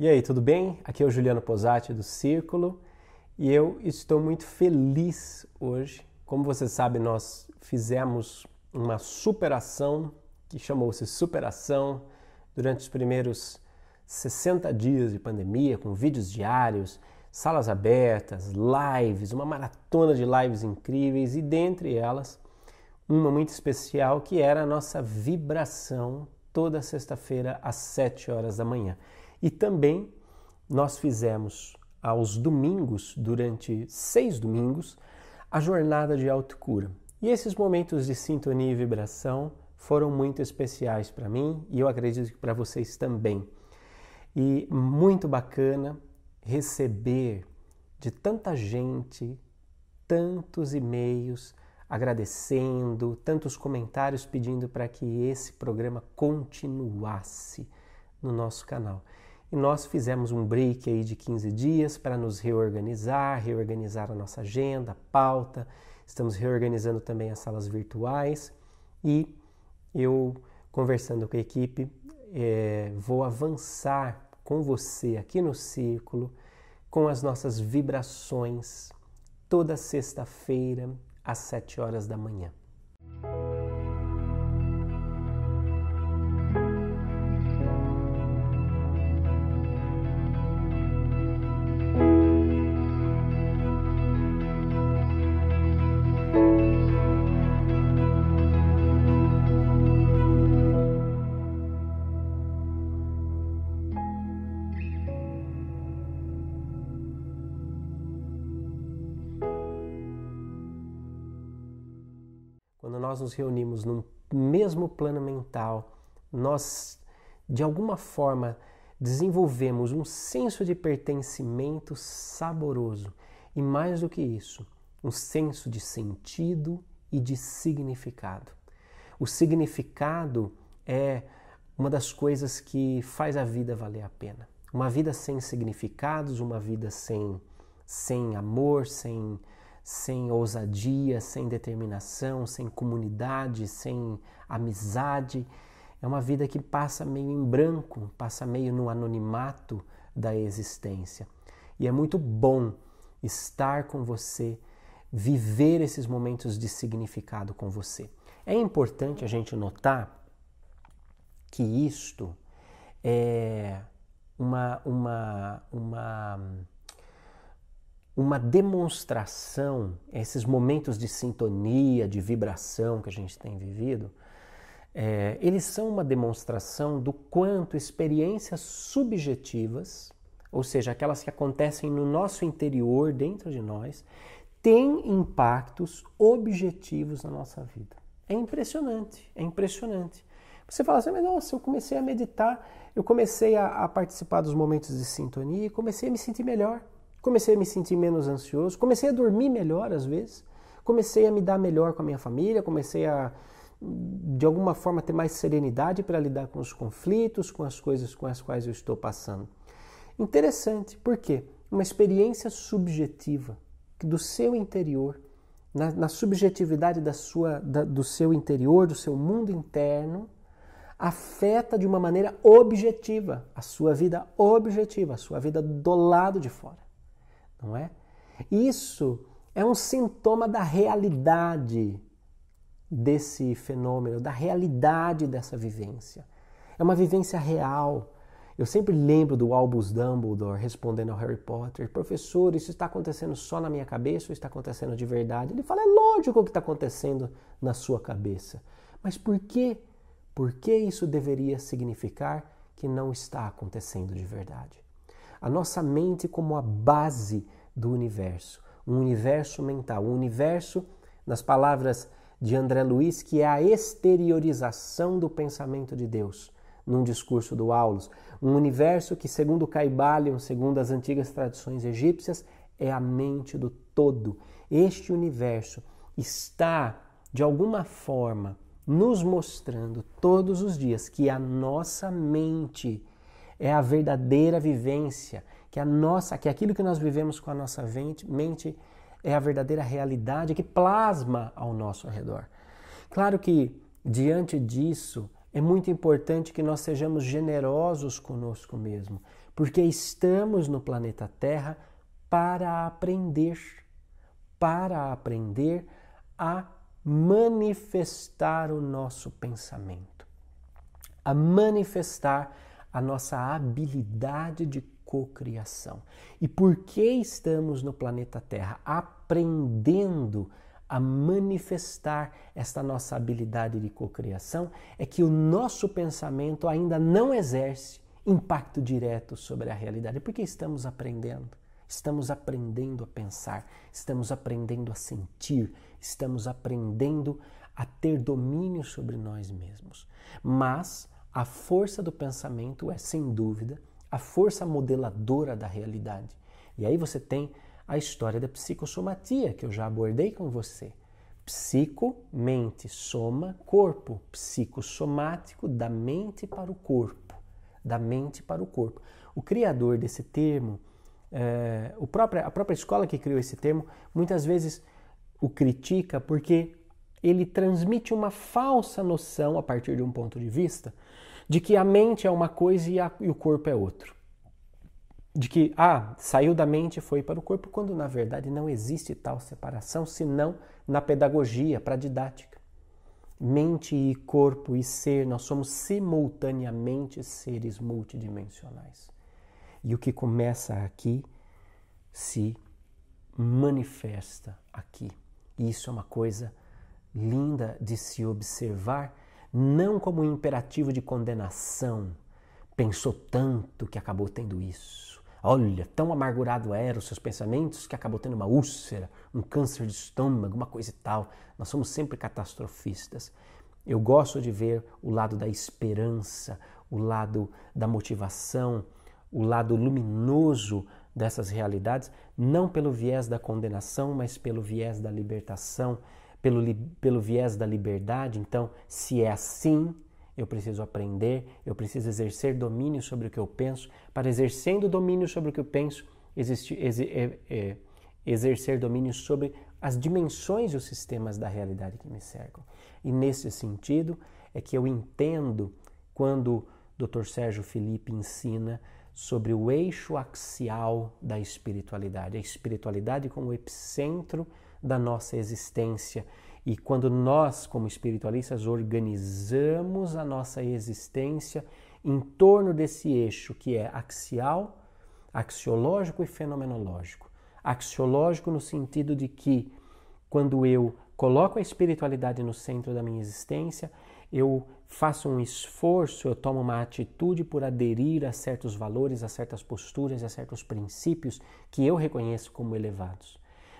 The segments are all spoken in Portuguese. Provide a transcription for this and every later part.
E aí, tudo bem? Aqui é o Juliano Posati do Círculo e eu estou muito feliz hoje. Como você sabe, nós fizemos uma superação que chamou-se Superação durante os primeiros 60 dias de pandemia, com vídeos diários, salas abertas, lives, uma maratona de lives incríveis e dentre elas uma muito especial que era a nossa vibração toda sexta-feira às 7 horas da manhã. E também nós fizemos aos domingos, durante seis domingos, a jornada de autocura. E esses momentos de sintonia e vibração foram muito especiais para mim e eu acredito que para vocês também. E muito bacana receber de tanta gente, tantos e-mails agradecendo, tantos comentários pedindo para que esse programa continuasse no nosso canal. E nós fizemos um break aí de 15 dias para nos reorganizar, reorganizar a nossa agenda, pauta. Estamos reorganizando também as salas virtuais e eu, conversando com a equipe, é, vou avançar com você aqui no Círculo com as nossas vibrações toda sexta-feira às 7 horas da manhã. Nós nos reunimos num mesmo plano mental, nós de alguma forma desenvolvemos um senso de pertencimento saboroso e mais do que isso, um senso de sentido e de significado. O significado é uma das coisas que faz a vida valer a pena. Uma vida sem significados, uma vida sem, sem amor, sem, sem ousadia, sem determinação, sem comunidade, sem amizade. É uma vida que passa meio em branco, passa meio no anonimato da existência. E é muito bom estar com você, viver esses momentos de significado com você. É importante a gente notar que isto é uma, uma, uma uma demonstração, esses momentos de sintonia, de vibração que a gente tem vivido, é, eles são uma demonstração do quanto experiências subjetivas, ou seja, aquelas que acontecem no nosso interior, dentro de nós, têm impactos objetivos na nossa vida. É impressionante, é impressionante. Você fala assim, mas nossa, eu comecei a meditar, eu comecei a, a participar dos momentos de sintonia e comecei a me sentir melhor. Comecei a me sentir menos ansioso, comecei a dormir melhor às vezes, comecei a me dar melhor com a minha família, comecei a de alguma forma ter mais serenidade para lidar com os conflitos, com as coisas com as quais eu estou passando. Interessante, por quê? Uma experiência subjetiva do seu interior, na, na subjetividade da sua, da, do seu interior, do seu mundo interno, afeta de uma maneira objetiva a sua vida objetiva, a sua vida do lado de fora não é? Isso é um sintoma da realidade desse fenômeno, da realidade dessa vivência. É uma vivência real. Eu sempre lembro do Albus Dumbledore respondendo ao Harry Potter: Professor, isso está acontecendo só na minha cabeça ou está acontecendo de verdade? Ele fala: É lógico que está acontecendo na sua cabeça. Mas por quê? Por que isso deveria significar que não está acontecendo de verdade? A nossa mente como a base do universo, um universo mental, um universo, nas palavras de André Luiz, que é a exteriorização do pensamento de Deus, num discurso do Aulus, um universo que, segundo Caibalion, segundo as antigas tradições egípcias, é a mente do todo. Este universo está, de alguma forma, nos mostrando todos os dias que a nossa mente é a verdadeira vivência, que a nossa, que aquilo que nós vivemos com a nossa mente é a verdadeira realidade que plasma ao nosso redor. Claro que diante disso é muito importante que nós sejamos generosos conosco mesmo, porque estamos no planeta Terra para aprender, para aprender a manifestar o nosso pensamento, a manifestar a nossa habilidade de cocriação. E por que estamos no planeta Terra aprendendo a manifestar esta nossa habilidade de cocriação é que o nosso pensamento ainda não exerce impacto direto sobre a realidade, porque estamos aprendendo. Estamos aprendendo a pensar, estamos aprendendo a sentir, estamos aprendendo a ter domínio sobre nós mesmos. Mas a força do pensamento é, sem dúvida, a força modeladora da realidade. E aí você tem a história da psicossomatia, que eu já abordei com você. Psico, mente, soma, corpo. Psicossomático, da mente para o corpo. Da mente para o corpo. O criador desse termo, é, o próprio, a própria escola que criou esse termo, muitas vezes o critica porque ele transmite uma falsa noção, a partir de um ponto de vista, de que a mente é uma coisa e, a, e o corpo é outro. De que, ah, saiu da mente e foi para o corpo, quando na verdade não existe tal separação, senão na pedagogia, para a didática. Mente e corpo e ser, nós somos simultaneamente seres multidimensionais. E o que começa aqui se manifesta aqui. E isso é uma coisa linda de se observar não como um imperativo de condenação. Pensou tanto que acabou tendo isso. Olha, tão amargurado eram os seus pensamentos que acabou tendo uma úlcera, um câncer de estômago, uma coisa e tal. Nós somos sempre catastrofistas. Eu gosto de ver o lado da esperança, o lado da motivação, o lado luminoso dessas realidades, não pelo viés da condenação, mas pelo viés da libertação, pelo, pelo viés da liberdade. Então, se é assim, eu preciso aprender, eu preciso exercer domínio sobre o que eu penso. Para exercendo domínio sobre o que eu penso, existe, ex, é, é, exercer domínio sobre as dimensões e os sistemas da realidade que me cercam. E nesse sentido é que eu entendo quando o Dr. Sérgio Felipe ensina sobre o eixo axial da espiritualidade, a espiritualidade como epicentro da nossa existência. E quando nós, como espiritualistas, organizamos a nossa existência em torno desse eixo que é axial, axiológico e fenomenológico. Axiológico no sentido de que quando eu coloco a espiritualidade no centro da minha existência, eu faço um esforço, eu tomo uma atitude por aderir a certos valores, a certas posturas, a certos princípios que eu reconheço como elevados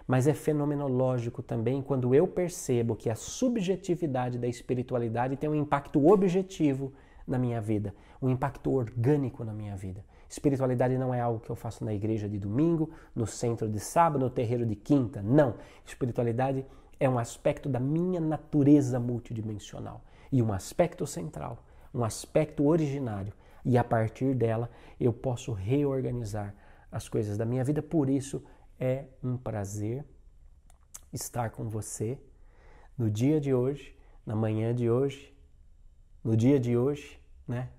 mas é fenomenológico também quando eu percebo que a subjetividade da espiritualidade tem um impacto objetivo na minha vida, um impacto orgânico na minha vida. Espiritualidade não é algo que eu faço na igreja de domingo, no centro de sábado, no terreiro de quinta. Não. Espiritualidade é um aspecto da minha natureza multidimensional e um aspecto central, um aspecto originário. E a partir dela eu posso reorganizar as coisas da minha vida. Por isso, é um prazer estar com você no dia de hoje, na manhã de hoje, no dia de hoje, né?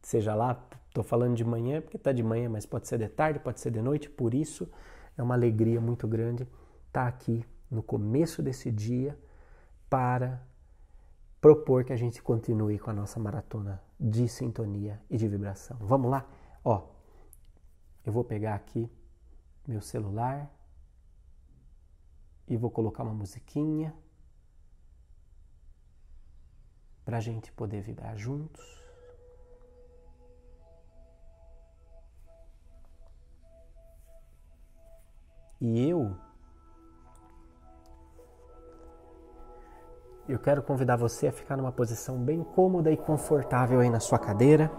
Seja lá, estou falando de manhã porque está de manhã, mas pode ser de tarde, pode ser de noite, por isso é uma alegria muito grande estar aqui no começo desse dia para propor que a gente continue com a nossa maratona de sintonia e de vibração. Vamos lá? Ó, eu vou pegar aqui meu celular e vou colocar uma musiquinha para a gente poder vibrar juntos. E eu eu quero convidar você a ficar numa posição bem cômoda e confortável aí na sua cadeira.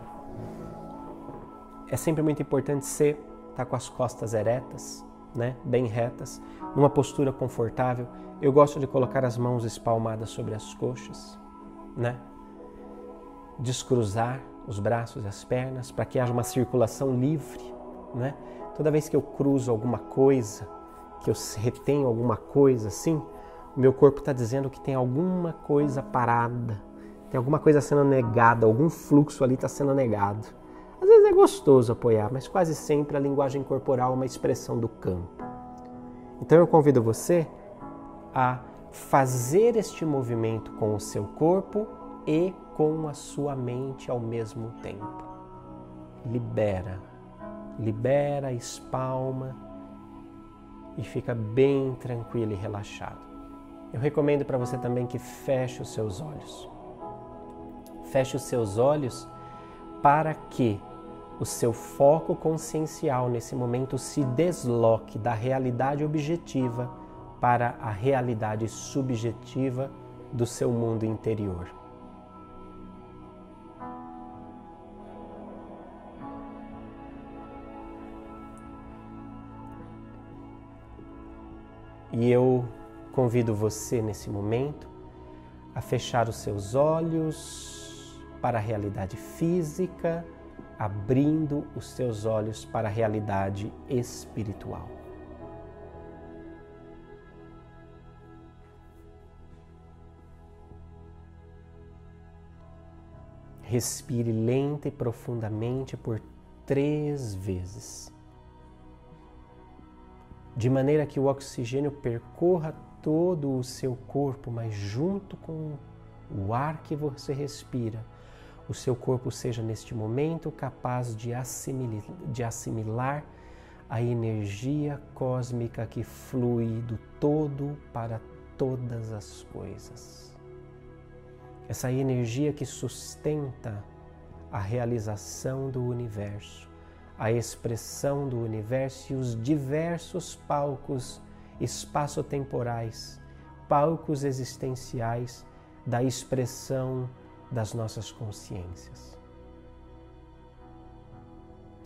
É sempre muito importante ser tá com as costas eretas, né, bem retas, numa postura confortável. Eu gosto de colocar as mãos espalmadas sobre as coxas, né? Descruzar os braços e as pernas para que haja uma circulação livre, né? Toda vez que eu cruzo alguma coisa, que eu retenho alguma coisa assim, o meu corpo está dizendo que tem alguma coisa parada, Tem alguma coisa sendo negada, algum fluxo ali está sendo negado. Às vezes é gostoso apoiar, mas quase sempre a linguagem corporal é uma expressão do campo. Então eu convido você a fazer este movimento com o seu corpo e com a sua mente ao mesmo tempo. Libera, libera, espalma e fica bem tranquilo e relaxado. Eu recomendo para você também que feche os seus olhos. Feche os seus olhos para que o seu foco consciencial nesse momento se desloque da realidade objetiva para a realidade subjetiva do seu mundo interior. E eu convido você nesse momento a fechar os seus olhos para a realidade física, abrindo os seus olhos para a realidade espiritual. Respire lenta e profundamente por três vezes de maneira que o oxigênio percorra todo o seu corpo, mas junto com o ar que você respira, o seu corpo seja neste momento capaz de assimilar, de assimilar a energia cósmica que flui do todo para todas as coisas. Essa energia que sustenta a realização do universo a expressão do universo e os diversos palcos espaço-temporais, palcos existenciais da expressão das nossas consciências.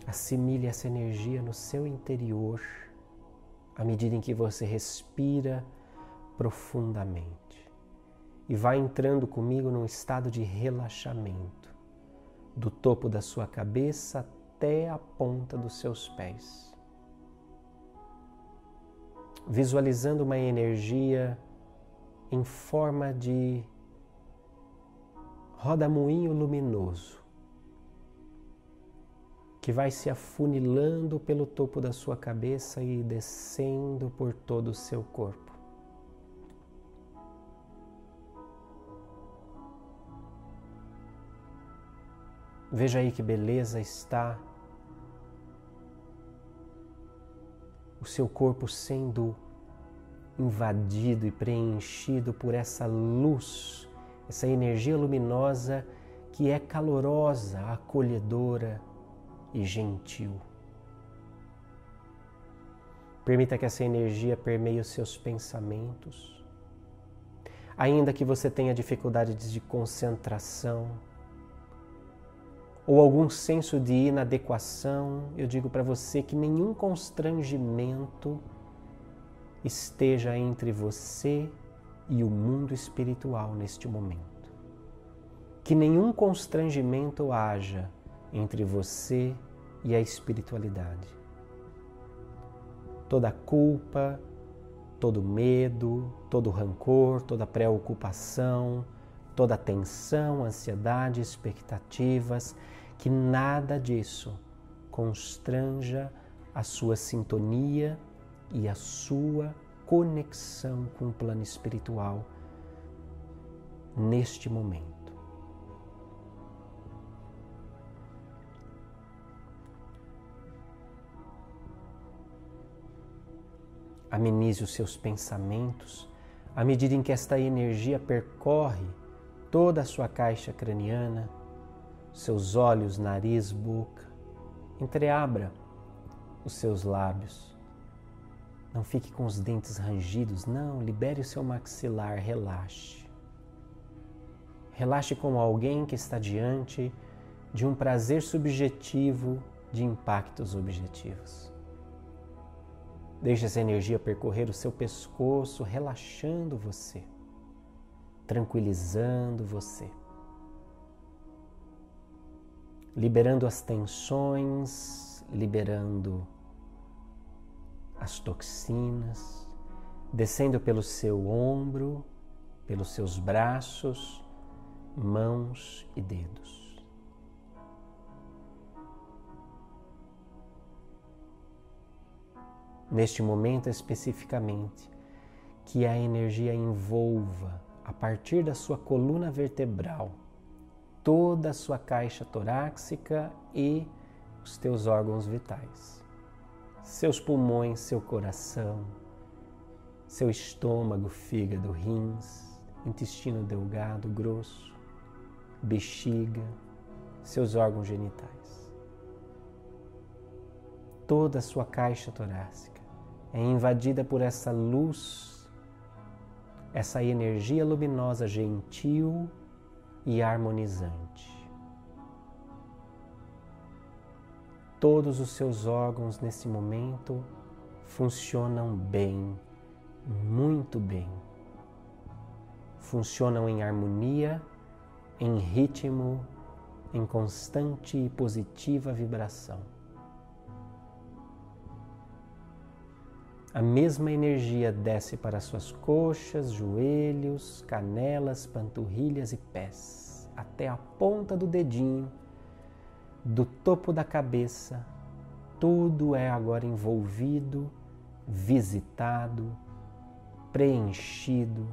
Assimile essa energia no seu interior à medida em que você respira profundamente e vai entrando comigo num estado de relaxamento, do topo da sua cabeça até a ponta dos seus pés. Visualizando uma energia em forma de roda-moinho luminoso que vai se afunilando pelo topo da sua cabeça e descendo por todo o seu corpo. Veja aí que beleza está o seu corpo sendo invadido e preenchido por essa luz, essa energia luminosa que é calorosa, acolhedora e gentil. Permita que essa energia permeie os seus pensamentos. Ainda que você tenha dificuldades de concentração, ou algum senso de inadequação, eu digo para você que nenhum constrangimento esteja entre você e o mundo espiritual neste momento. Que nenhum constrangimento haja entre você e a espiritualidade. Toda culpa, todo medo, todo rancor, toda preocupação, toda tensão, ansiedade, expectativas, que nada disso constranja a sua sintonia e a sua conexão com o plano espiritual neste momento. Amenize os seus pensamentos à medida em que esta energia percorre toda a sua caixa craniana seus olhos, nariz, boca. Entreabra os seus lábios. Não fique com os dentes rangidos, não. Libere o seu maxilar, relaxe. Relaxe como alguém que está diante de um prazer subjetivo de impactos objetivos. Deixe essa energia percorrer o seu pescoço, relaxando você, tranquilizando você liberando as tensões, liberando as toxinas, descendo pelo seu ombro, pelos seus braços, mãos e dedos. Neste momento especificamente, que a energia envolva, a partir da sua coluna vertebral, toda a sua caixa torácica e os teus órgãos vitais. Seus pulmões, seu coração, seu estômago, fígado, rins, intestino delgado, grosso, bexiga, seus órgãos genitais. Toda a sua caixa torácica é invadida por essa luz, essa energia luminosa gentil e harmonizante. Todos os seus órgãos nesse momento funcionam bem, muito bem. Funcionam em harmonia, em ritmo, em constante e positiva vibração. A mesma energia desce para suas coxas, joelhos, canelas, panturrilhas e pés, até a ponta do dedinho do topo da cabeça, tudo é agora envolvido, visitado, preenchido,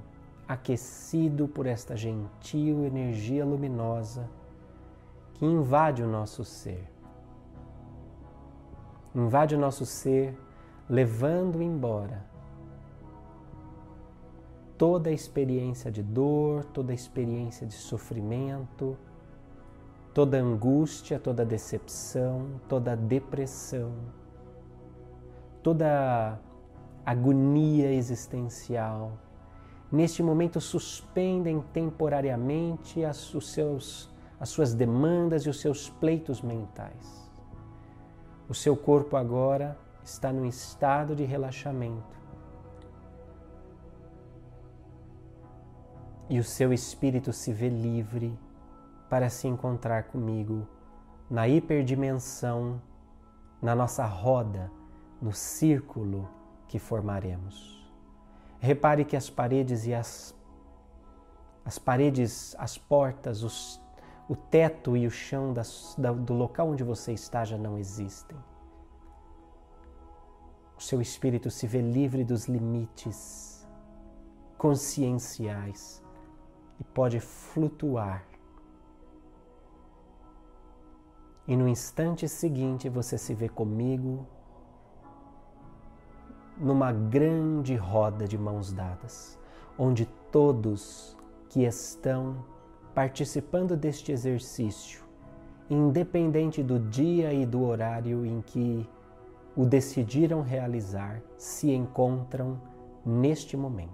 aquecido por esta gentil energia luminosa que invade o nosso ser. Invade o nosso ser, levando embora toda a experiência de dor, toda a experiência de sofrimento, toda angústia, toda decepção, toda depressão, toda agonia existencial. Neste momento, suspendem temporariamente as, os seus, as suas demandas e os seus pleitos mentais. O seu corpo agora está num estado de relaxamento. E o seu espírito se vê livre para se encontrar comigo na hiperdimensão, na nossa roda, no círculo que formaremos. Repare que as paredes e as, as paredes, as portas, os, o teto e o chão das, da, do local onde você está já não existem. O seu espírito se vê livre dos limites conscienciais e pode flutuar e no instante seguinte você se vê comigo numa grande roda de mãos dadas, onde todos que estão participando deste exercício, independente do dia e do horário em que o decidiram realizar, se encontram neste momento.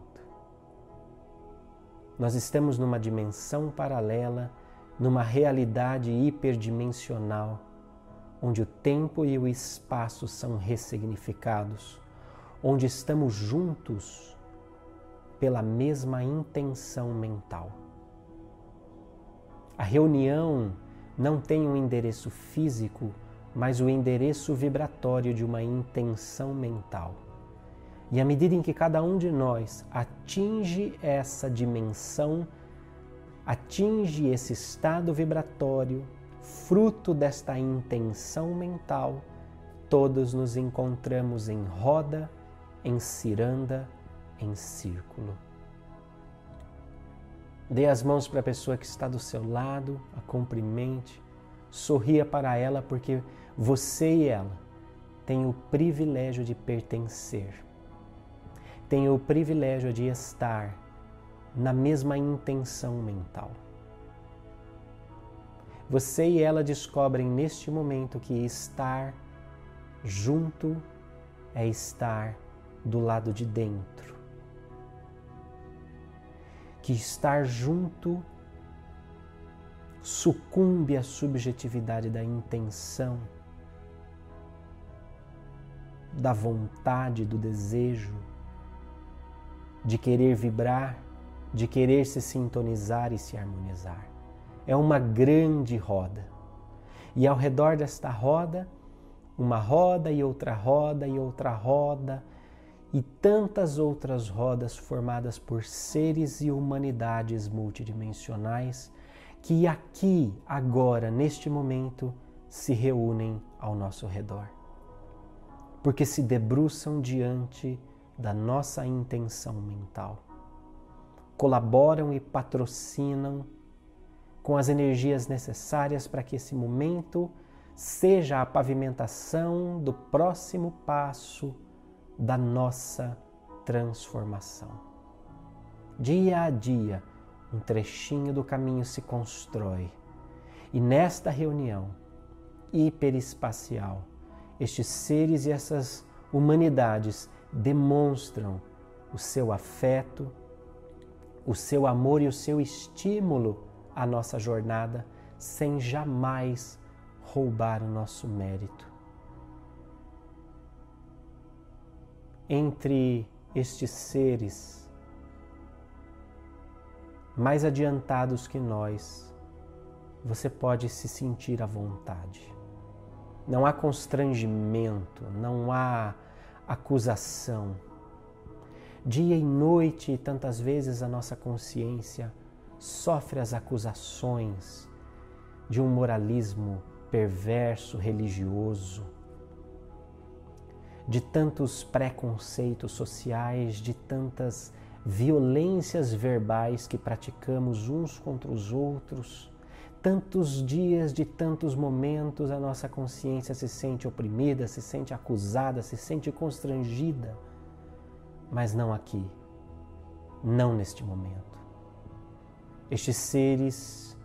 Nós estamos numa dimensão paralela numa realidade hiperdimensional, onde o tempo e o espaço são ressignificados, onde estamos juntos pela mesma intenção mental. A reunião não tem um endereço físico, mas o endereço vibratório de uma intenção mental. E à medida em que cada um de nós atinge essa dimensão atinge esse estado vibratório, fruto desta intenção mental, todos nos encontramos em roda, em ciranda, em círculo. Dê as mãos para a pessoa que está do seu lado, a cumprimente, sorria para ela, porque você e ela têm o privilégio de pertencer, têm o privilégio de estar na mesma intenção mental. Você e ela descobrem neste momento que estar junto é estar do lado de dentro. Que estar junto sucumbe à subjetividade da intenção, da vontade, do desejo, de querer vibrar de querer se sintonizar e se harmonizar. É uma grande roda. E ao redor desta roda, uma roda e outra roda e outra roda, e tantas outras rodas formadas por seres e humanidades multidimensionais que aqui, agora, neste momento, se reúnem ao nosso redor. Porque se debruçam diante da nossa intenção mental. Colaboram e patrocinam com as energias necessárias para que esse momento seja a pavimentação do próximo passo da nossa transformação. Dia a dia, um trechinho do caminho se constrói. E nesta reunião hiperespacial, estes seres e essas humanidades demonstram o seu afeto, o seu amor e o seu estímulo à nossa jornada, sem jamais roubar o nosso mérito. Entre estes seres mais adiantados que nós, você pode se sentir à vontade. Não há constrangimento, não há acusação. Dia e noite, tantas vezes a nossa consciência sofre as acusações de um moralismo perverso, religioso, de tantos preconceitos sociais, de tantas violências verbais que praticamos uns contra os outros. Tantos dias de tantos momentos a nossa consciência se sente oprimida, se sente acusada, se sente constrangida, mas não aqui, não neste momento. Estes seres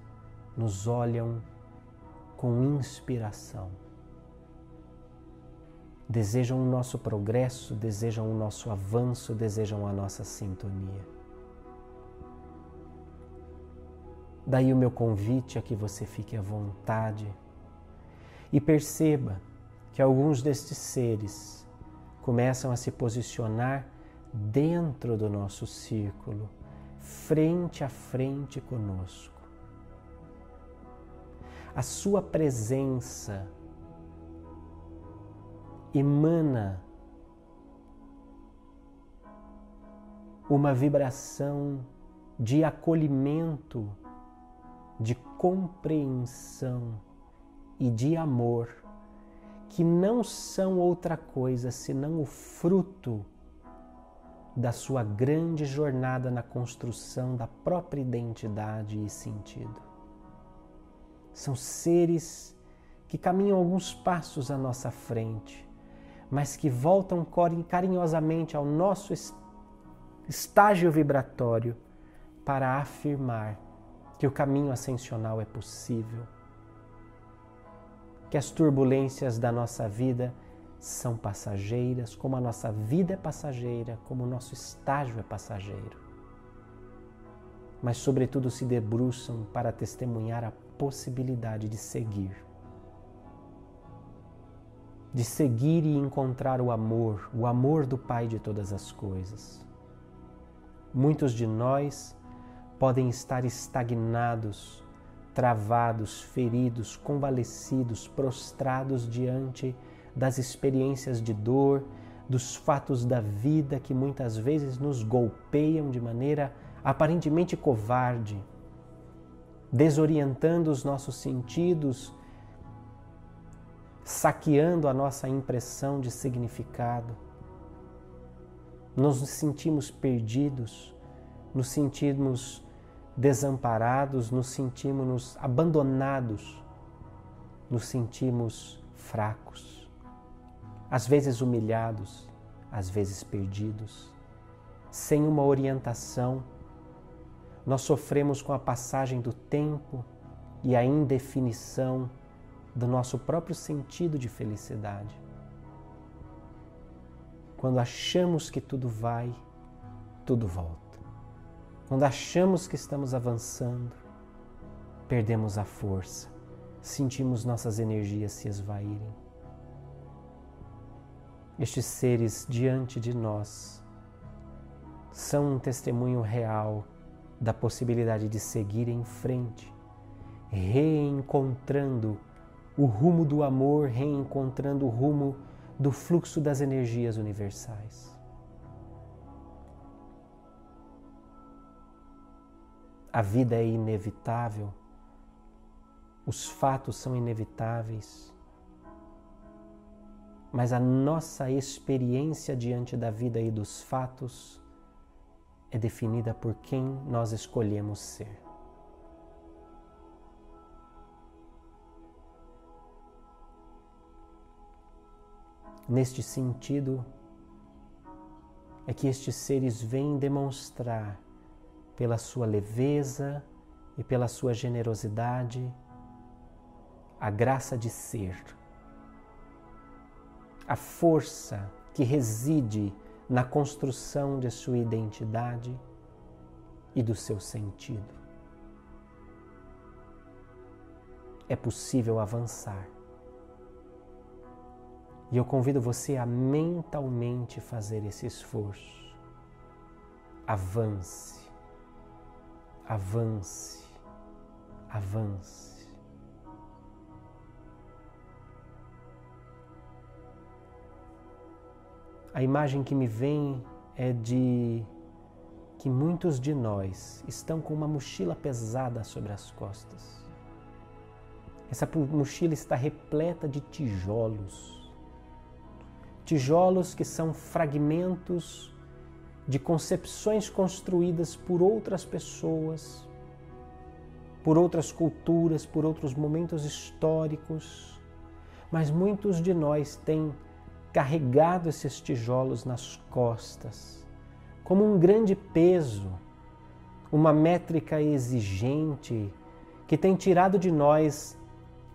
nos olham com inspiração. Desejam o nosso progresso, desejam o nosso avanço, desejam a nossa sintonia. Daí o meu convite a que você fique à vontade e perceba que alguns destes seres começam a se posicionar dentro do nosso círculo, frente a frente conosco. A sua presença emana uma vibração de acolhimento, de compreensão e de amor, que não são outra coisa senão o fruto da sua grande jornada na construção da própria identidade e sentido. São seres que caminham alguns passos à nossa frente, mas que voltam carinhosamente ao nosso estágio vibratório para afirmar que o caminho ascensional é possível, que as turbulências da nossa vida são passageiras, como a nossa vida é passageira, como o nosso estágio é passageiro. Mas, sobretudo, se debruçam para testemunhar a possibilidade de seguir. De seguir e encontrar o amor, o amor do Pai de todas as coisas. Muitos de nós podem estar estagnados, travados, feridos, convalescidos, prostrados diante das experiências de dor, dos fatos da vida que muitas vezes nos golpeiam de maneira aparentemente covarde desorientando os nossos sentidos, saqueando a nossa impressão de significado. Nos sentimos perdidos, nos sentimos desamparados, nos sentimos abandonados, nos sentimos fracos, às vezes humilhados, às vezes perdidos, sem uma orientação nós sofremos com a passagem do tempo e a indefinição do nosso próprio sentido de felicidade. Quando achamos que tudo vai, tudo volta. Quando achamos que estamos avançando, perdemos a força, sentimos nossas energias se esvaírem. Estes seres diante de nós são um testemunho real da possibilidade de seguir em frente, reencontrando o rumo do amor, reencontrando o rumo do fluxo das energias universais. A vida é inevitável, os fatos são inevitáveis, mas a nossa experiência diante da vida e dos fatos é definida por quem nós escolhemos ser. Neste sentido, é que estes seres vêm demonstrar, pela sua leveza e pela sua generosidade, a graça de ser, a força que reside na construção de sua identidade e do seu sentido. É possível avançar e eu convido você a mentalmente fazer esse esforço. Avance, avance, avance. A imagem que me vem é de que muitos de nós estão com uma mochila pesada sobre as costas. Essa mochila está repleta de tijolos tijolos que são fragmentos de concepções construídas por outras pessoas, por outras culturas, por outros momentos históricos. Mas muitos de nós têm carregado esses tijolos nas costas, como um grande peso, uma métrica exigente que tem tirado de nós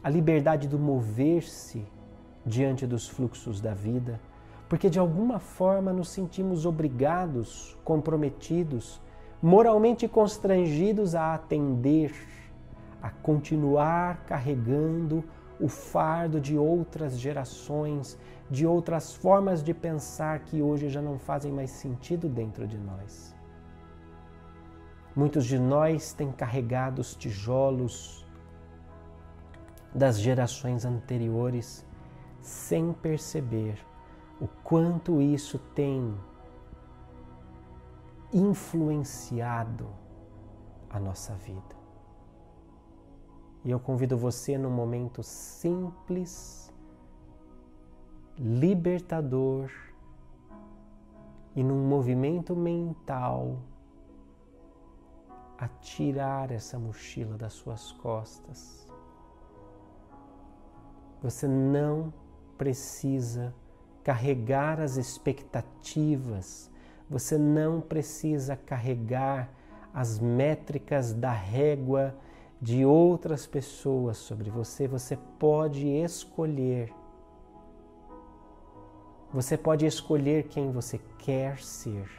a liberdade do mover-se diante dos fluxos da vida, porque de alguma forma nos sentimos obrigados, comprometidos, moralmente constrangidos a atender, a continuar carregando o fardo de outras gerações, de outras formas de pensar que hoje já não fazem mais sentido dentro de nós. Muitos de nós têm carregado os tijolos das gerações anteriores sem perceber o quanto isso tem influenciado a nossa vida. E eu convido você num momento simples, libertador e num movimento mental a tirar essa mochila das suas costas. Você não precisa carregar as expectativas, você não precisa carregar as métricas da régua de outras pessoas sobre você, você pode escolher. Você pode escolher quem você quer ser.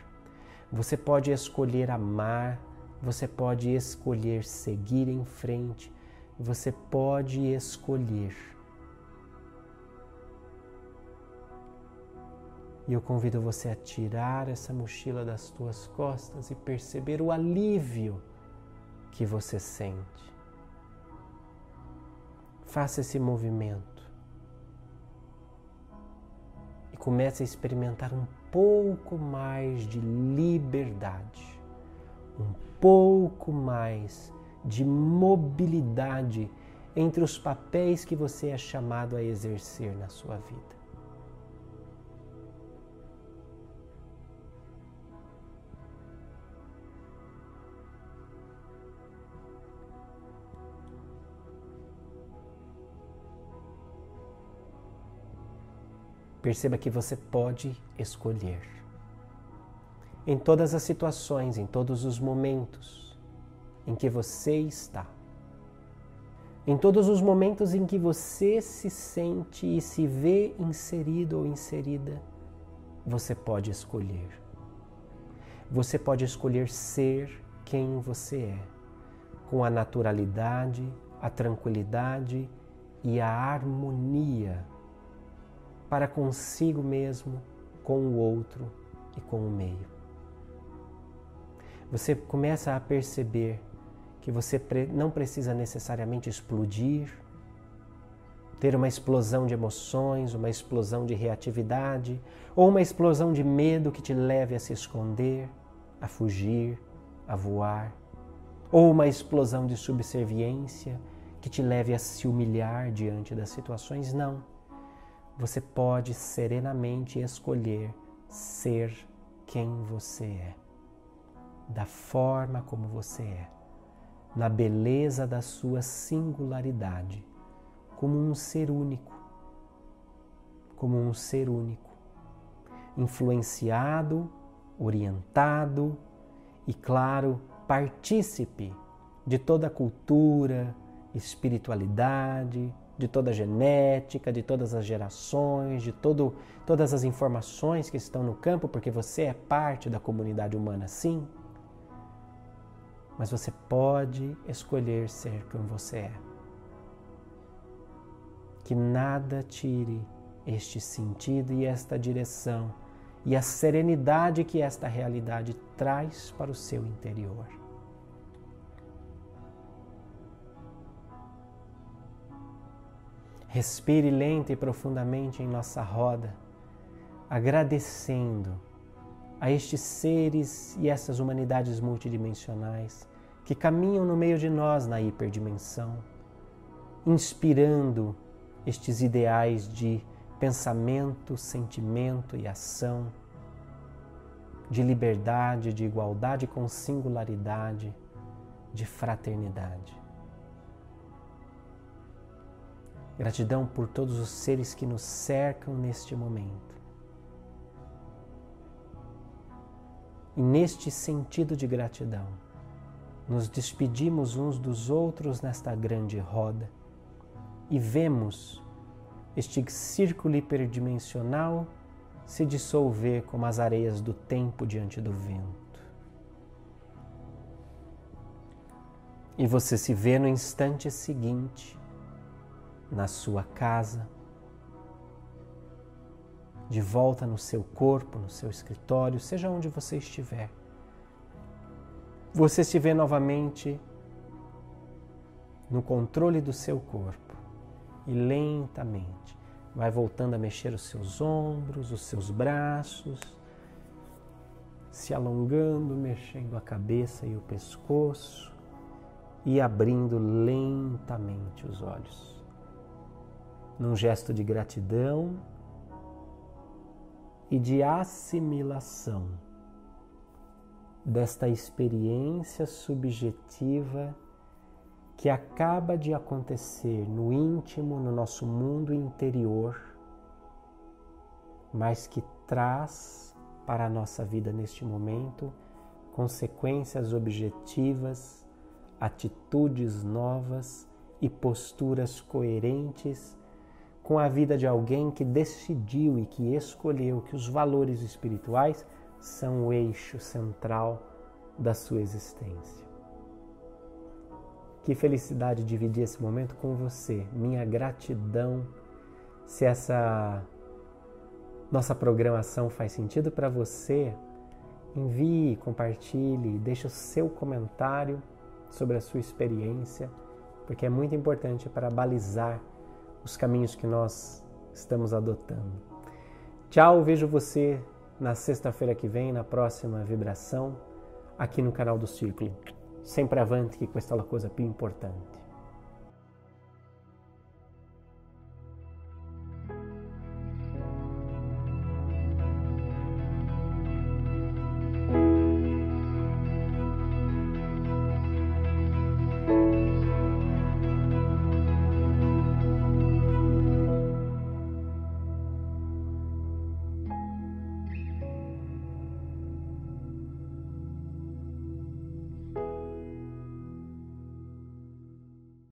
Você pode escolher amar, você pode escolher seguir em frente, você pode escolher E eu convido você a tirar essa mochila das tuas costas e perceber o alívio que você sente. Faça esse movimento comece a experimentar um pouco mais de liberdade, um pouco mais de mobilidade entre os papéis que você é chamado a exercer na sua vida. Perceba que você pode escolher. Em todas as situações, em todos os momentos em que você está. Em todos os momentos em que você se sente e se vê inserido ou inserida, você pode escolher. Você pode escolher ser quem você é, com a naturalidade, a tranquilidade e a harmonia para consigo mesmo, com o outro e com o meio. Você começa a perceber que você não precisa necessariamente explodir, ter uma explosão de emoções, uma explosão de reatividade ou uma explosão de medo que te leve a se esconder, a fugir, a voar, ou uma explosão de subserviência que te leve a se humilhar diante das situações, não. Você pode serenamente escolher ser quem você é, da forma como você é, na beleza da sua singularidade, como um ser único, como um ser único, influenciado, orientado e, claro, partícipe de toda a cultura, espiritualidade, de toda a genética, de todas as gerações, de todo, todas as informações que estão no campo, porque você é parte da comunidade humana, sim. Mas você pode escolher ser quem você é. Que nada tire este sentido e esta direção e a serenidade que esta realidade traz para o seu interior. Respire lenta e profundamente em nossa roda, agradecendo a estes seres e essas humanidades multidimensionais que caminham no meio de nós na hiperdimensão, inspirando estes ideais de pensamento, sentimento e ação, de liberdade, de igualdade com singularidade, de fraternidade. Gratidão por todos os seres que nos cercam neste momento. E neste sentido de gratidão, nos despedimos uns dos outros nesta grande roda e vemos este círculo hiperdimensional se dissolver como as areias do tempo diante do vento. E você se vê no instante seguinte na sua casa, de volta no seu corpo, no seu escritório, seja onde você estiver. Você se vê novamente no controle do seu corpo e lentamente vai voltando a mexer os seus ombros, os seus braços, se alongando, mexendo a cabeça e o pescoço e abrindo lentamente os olhos num gesto de gratidão e de assimilação desta experiência subjetiva que acaba de acontecer no íntimo, no nosso mundo interior, mas que traz para a nossa vida neste momento consequências objetivas, atitudes novas e posturas coerentes com a vida de alguém que decidiu e que escolheu que os valores espirituais são o eixo central da sua existência. Que felicidade dividir esse momento com você. Minha gratidão. Se essa nossa programação faz sentido para você, envie, compartilhe, deixe o seu comentário sobre a sua experiência, porque é muito importante para balizar os caminhos que nós estamos adotando. Tchau, vejo você na sexta-feira que vem, na próxima vibração, aqui no canal do Círculo. Sempre avante, que questa é coisa più importante.